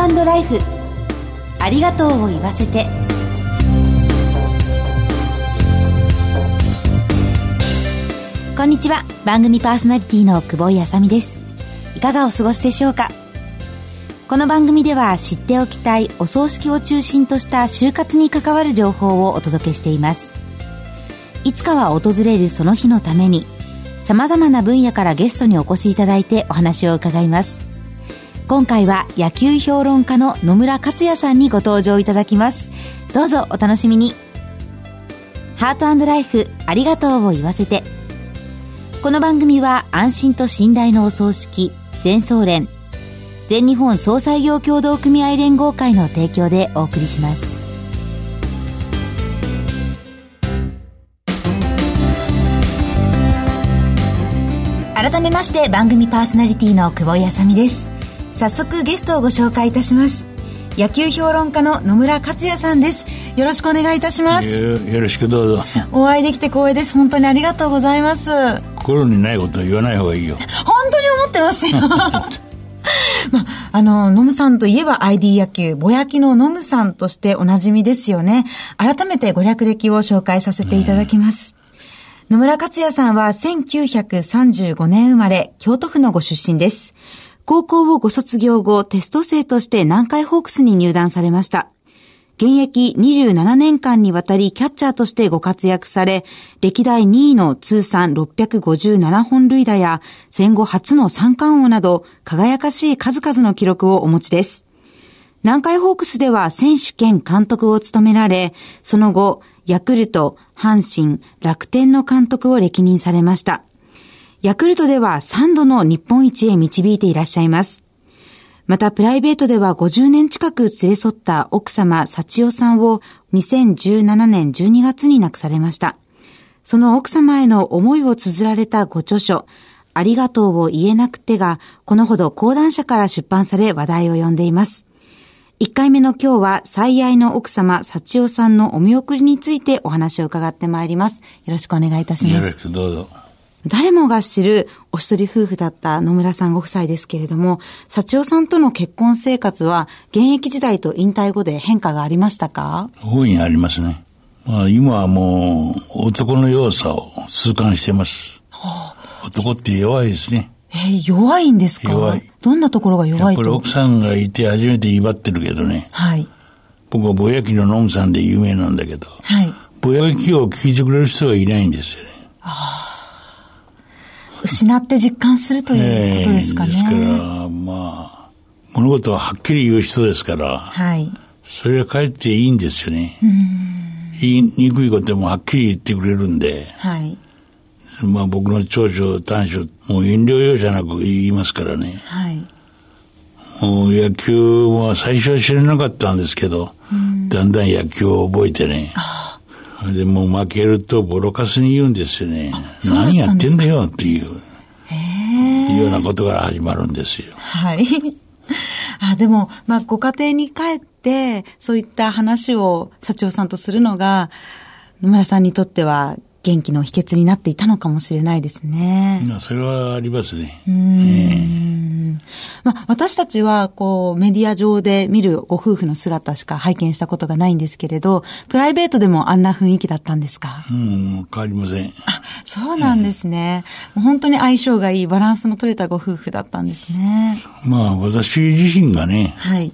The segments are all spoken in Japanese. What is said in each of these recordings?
ートライフ。ありがとうを言わせて。こんにちは。番組パーソナリティの久保井あさみです。いかがお過ごしでしょうか？この番組では知っておきたいお葬式を中心とした就活に関わる情報をお届けしています。いつかは訪れるその日のために様々な分野からゲストにお越しいただいてお話を伺います。今回は野球評論家の野村克也さんにご登場いただきます。どうぞお楽しみに。ハートライフありがとうを言わせて。この番組は安心と信頼のお葬式全総連全日本総裁業協同組合連合会の提供でお送りします。改めまして番組パーソナリティの久保井あさみです。早速ゲストをご紹介いたします。野球評論家の野村克也さんです。よろしくお願いいたします。よろしくどうぞ。お会いできて光栄です。本当にありがとうございます。心にないこと言わない方がいいよ。本当に思ってますよ。まあ、の、ノムさんといえば ID 野球、ぼやきのノムさんとしておなじみですよね。改めてご略歴を紹介させていただきます。野村克也さんは1935年生まれ、京都府のご出身です。高校をご卒業後、テスト生として南海ホークスに入団されました。現役27年間にわたりキャッチャーとしてご活躍され、歴代2位の通算657本塁打や戦後初の三冠王など輝かしい数々の記録をお持ちです。南海ホークスでは選手兼監督を務められ、その後、ヤクルト、阪神、楽天の監督を歴任されました。ヤクルトでは3度の日本一へ導いていらっしゃいます。またプライベートでは50年近く連れ添った奥様幸代さんを2017年12月に亡くされました。その奥様への思いを綴られたご著書、ありがとうを言えなくてが、このほど講談社から出版され話題を呼んでいます。1回目の今日は最愛の奥様、幸代さんのお見送りについてお話を伺ってまいります。よろしくお願いいたします。よろしくどうぞ。誰もが知るお一人夫婦だった野村さんご夫妻ですけれども、幸代さんとの結婚生活は現役時代と引退後で変化がありましたか？大いにありますね。まあ今はもう男の弱さを痛感してます。はあ、男って弱いですね。えー、弱いんですか？弱い。どんなところが弱いと？やっぱり奥さんがいて初めて威張ってるけどね。はい。僕はぼやきのノムさんで有名なんだけど。はい。ぼやきを聞いてくれる人がいないんですよね。ああ。失って実感するということですかね。ですから、まあ、物事ははっきり言う人ですから、はい。それはかえっていいんですよね。言いにくいこともはっきり言ってくれるんで、はい。まあ僕の長所、短所、もう遠慮用じゃなく言いますからね。はい。もう野球は最初は知らなかったんですけど、だんだん野球を覚えてね。あでも負けるとボロカスに言うんですよね。何やってんだよっていう。いうようなことから始まるんですよ。はい。あ、でも、まあ、ご家庭に帰って、そういった話を幸男さんとするのが、野村さんにとっては元気の秘訣になっていたのかもしれないですね。それはありますね。うん、まあ、私たちは、こう、メディア上で見るご夫婦の姿しか拝見したことがないんですけれど、プライベートでもあんな雰囲気だったんですか？うん、変わりません。あ、そうなんですね。もう本当に相性がいい、バランスの取れたご夫婦だったんですね。まあ、私自身がね、はい。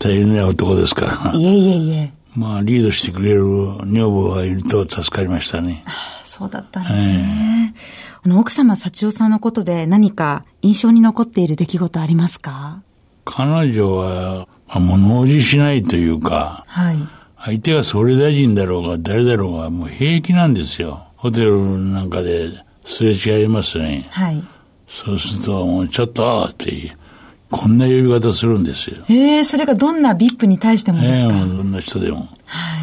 大変な男ですから。いえいえいえ。まあ、リードしてくれる女房がいると助かりましたね。そうだったんですね。あの、奥様、幸代さんのことで何か印象に残っている出来事ありますか？彼女は、まあ、物おじしないというか、はい。相手が総理大臣だろうが誰だろうがもう平気なんですよ。ホテルなんかですれ違いますね。はい。そうすると、もうちょっとってこんな呼び方するんですよ。ええー、それがどんな VIP に対してもですか？ええー、どんな人でも。は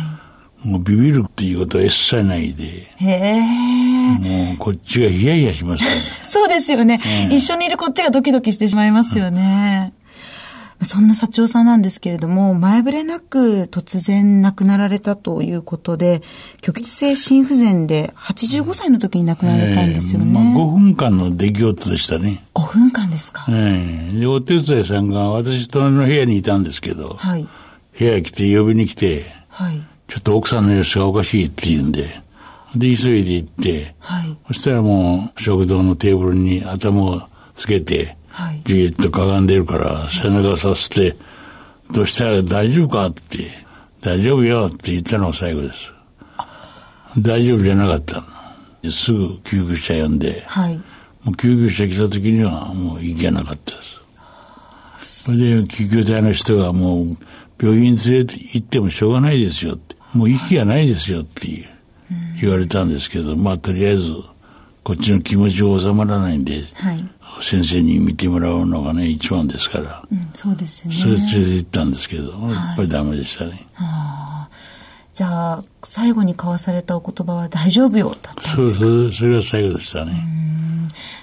い。もうビビるっていうことは一切ないで。へえ。もうこっちがヒヤヒヤします、ね、そうですよね、一緒にいるこっちがドキドキしてしまいますよね。そんな社長さんなんですけれども、前触れなく突然亡くなられたということで、虚血性心不全で85歳の時に亡くなられたんですよね。えーまあ、5分間の出来事でしたね。5分間ですかええで、お手伝いさんが私隣の部屋にいたんですけど、はい。部屋来て呼びに来て、はい。ちょっと奥さんの様子がおかしいって言うんで、で、急いで行って、はい。そしたらもう食堂のテーブルに頭をつけて、はい。じーっとかがんでるから背中させて、どうしたら大丈夫かって、大丈夫よって言ったのが最後です。大丈夫じゃなかったの。すぐ救急車呼んで、はい。もう救急車来た時にはもう行けなかったです。それで救急隊の人がもう病院連れて行ってもしょうがないですよって、もう息がないですよって言われたんですけど、まあとりあえずこっちの気持ちが収まらないんで、はい。先生に見てもらうのがね、一番ですから、うん、そうですね。それ連れて行ったんですけど、やっぱりダメでしたね。じゃあ、最後に交わされたお言葉は大丈夫よ、だった。そうそう、それが最後でしたね。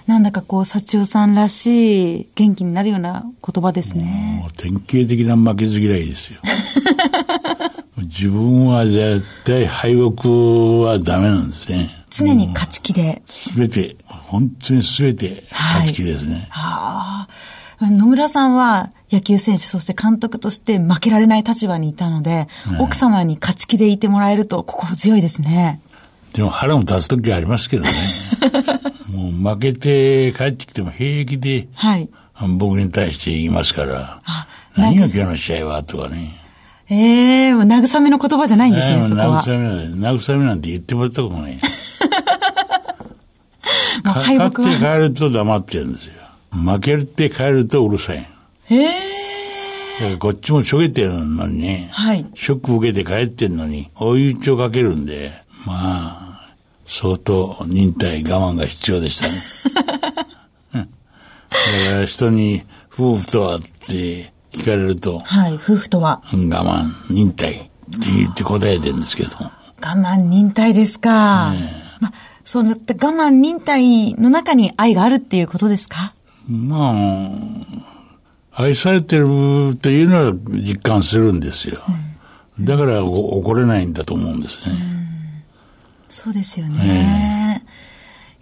なんだかこう、幸代さんらしい、元気になるような言葉ですね。もう典型的な負けず嫌いですよ。自分は絶対敗北はダメなんですね。常に勝ち気で。すべて、本当にすべて勝ち気ですね。はあ。野村さんは野球選手、そして監督として負けられない立場にいたので、奥様に勝ち気でいてもらえると心強いですね。でも腹も立つ時ありますけどね。もう負けて帰ってきても平気ではい。僕に対して言いますから、あ何が今日の試合はとかね。ええもう慰めの言葉じゃないんですね、ええそこは。慰めなん慰めなんて言ってもらったことない。もう敗勝って。帰ると黙ってるんですよ。負けるって帰るとうるさい。ええだからこっちもしょげてるのにね、はい。ショック受けて帰ってんのに、追い打ちをかけるんで、まあ、相当忍耐、我慢が必要でしたね。うんだから人に、夫婦とはって聞かれると、はい。夫婦とは。うん我慢、忍耐って言って答えてるんですけど、我慢忍耐ですか。まあ、そうやって我慢忍耐の中に愛があるっていうことですか？まあ、愛されてるというのは実感するんですよ。だからお怒れないんだと思うんですね。そうですよね。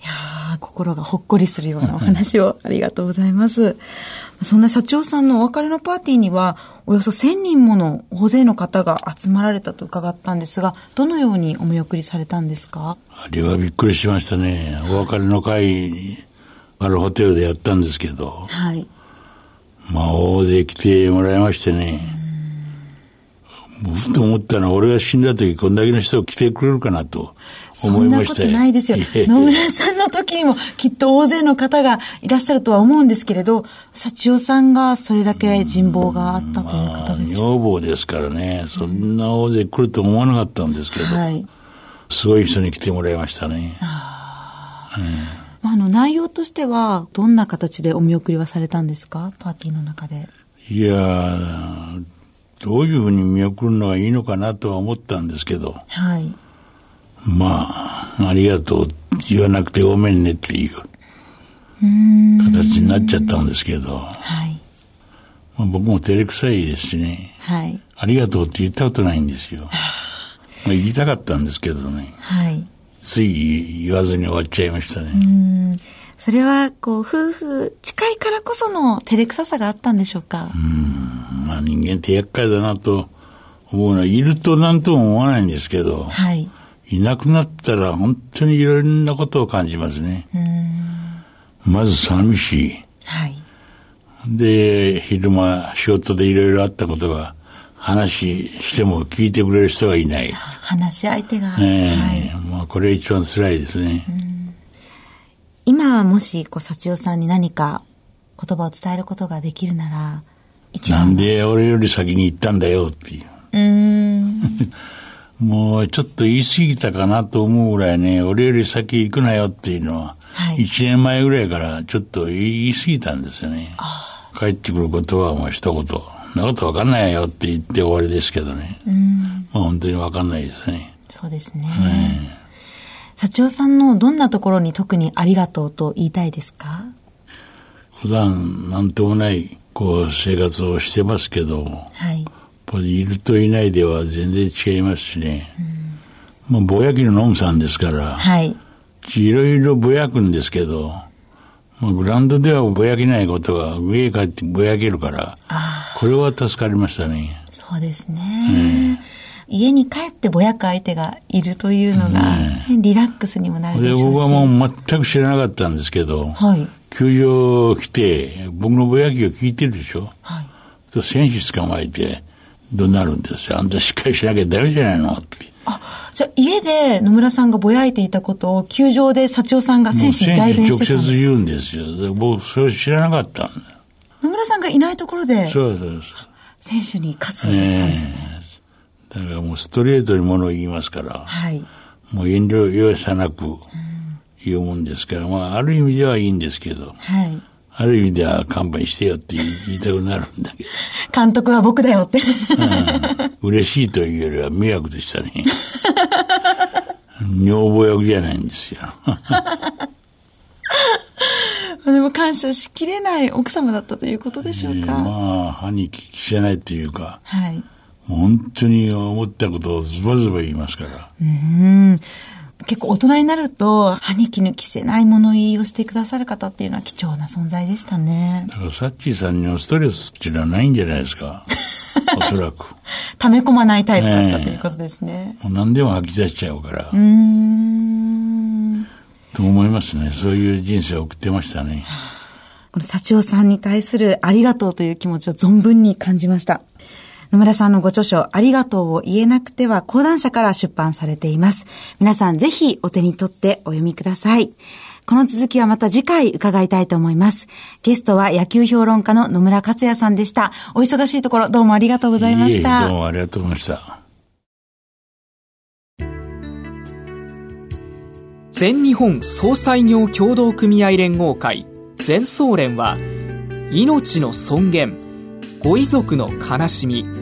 いやー心がほっこりするようなお話をありがとうございます。そんな幸男さんのお別れのパーティーには、およそ1000人もの大勢の方が集まられたと伺ったんですが、どのようにお見送りされたんですか？あれはびっくりしましたね。お別れの会に、あるホテルでやったんですけど、はい。まあ大勢来てもらいましてね。もうふと思ったのは、俺が死んだ時こんだけの人来てくれるかなとそんなこと思いましたないですよ。え野村さんの時にもきっと大勢の方がいらっしゃるとは思うんですけれど、幸代さんがそれだけ人望があったというまあ方ですよ。女房ですからね、そんな大勢来ると思わなかったんですけど、はい。すごい人に来てもらいましたね。まあ、あの、内容としては、どんな形でお見送りはされたんですか？パーティーの中で。いやー、どういうふうに見送るのがいいのかなとは思ったんですけど、はい。まあ、ありがとう言わなくてごめんねっていう形になっちゃったんですけど、はい。まあ、僕も照れくさいですしね、はい。ありがとうって言ったことないんですよ。まあ、言いたかったんですけどね、はい。つい言わずに終わっちゃいましたね。うん。それは、こう、夫婦近いからこその照れくささがあったんでしょうか、まあ、人間って厄介だなと思うのは、いると何とも思わないんですけど、はい。いなくなったら本当にいろんなことを感じますね。まず寂しい。はい。で、昼間仕事でいろいろあったことが話しても聞いてくれる人がいない。話し相手が。ええはい。まあこれ一番辛いですね。今はもし、こう、幸代さんに何か言葉を伝えることができるなら。なんで俺より先に行ったんだよっていう。うーん。もうちょっと言い過ぎたかなと思うぐらいね、俺より先行くなよっていうのは、はい一年前ぐらいからちょっと言い過ぎたんですよね。帰ってくることはもう一言、なことわかんないよって言って終わりですけどね。まあ本当にわかんないですね。そうですね。幸代さんのどんなところに特にありがとうと言いたいですか？普段なんともないこう生活をしてますけど、はい。いるといないでは全然違いますしね。まあぼやきのノムさんですから、はい。いろいろぼやくんですけど、まあ、グラウンドではぼやけないことが上へ帰ってぼやけるから、これは助かりましたね。そうですね。家に帰ってぼやく相手がいるというのが、ね、リラックスにもなるでしょうし。僕はもう全く知らなかったんですけど、はい、球場来て、僕のぼやきを聞いてるでしょ？はい、と選手捕まえて、どうなるんです？よ。あんたしっかりしなきゃダメじゃないの？って。あ、じゃあ家で野村さんがぼやいていたことを球場で幸男さんが選手に代弁してたんです直接言うんですよ。僕、それ知らなかったんだ野村さんがいないところで、そうそうそう。選手に勝つんですね。だからもうストレートにものを言いますから、はい、もう遠慮容赦なく言うもんですから、まあ、ある意味ではいいんですけど、はい、ある意味では勘弁してよって言いたくなるんだけど。監督は僕だよって。うん、嬉しいというよりは迷惑でしたね。女房役じゃないんですよ。でも感謝しきれない奥様だったということでしょうか。えー、まあ、歯に着せないというか、はい、本当に思ったことをズバズバ言いますから。うん結構大人になると、歯に衣着せない物言いをしてくださる方っていうのは貴重な存在でしたね。だからサッチーさんにはストレスっていうのはないんじゃないですか。おそらく。溜め込まないタイプだったということですね。もう何でも吐き出しちゃうから。うん。と思いますね。そういう人生を送ってましたね。この幸男さんに対するありがとうという気持ちを存分に感じました。野村さんのご著書、ありがとうを言えなくては講談社から出版されています。皆さんぜひお手に取ってお読みください。この続きはまた次回伺いたいと思います。ゲストは野球評論家の野村克也さんでした。お忙しいところどうもありがとうございました。いえどうもありがとうございました。全日本総裁業協同組合連合会全総連は命の尊厳ご遺族の悲しみ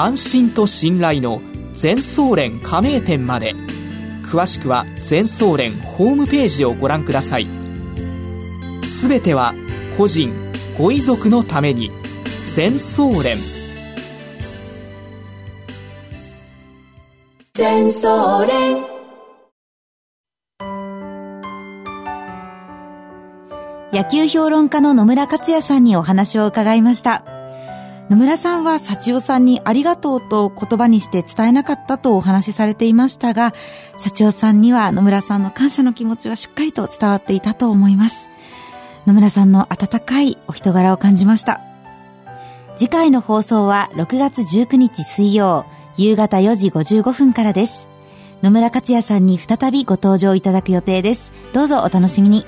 安心と信頼の全総連加盟店まで。詳しくは全総連ホームページをご覧ください。すべては個人ご遺族のために。全総連。全総連。野球評論家の野村克也さんにお話を伺いました。野村さんは幸代さんにありがとうと言葉にして伝えなかったとお話しされていましたが、幸代さんには野村さんの感謝の気持ちはしっかりと伝わっていたと思います。野村さんの温かいお人柄を感じました。次回の放送は6月19日水曜、夕方4時55分からです。野村克也さんに再びご登場いただく予定です。どうぞお楽しみに。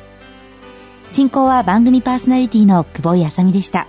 進行は番組パーソナリティの久保井あさみでした。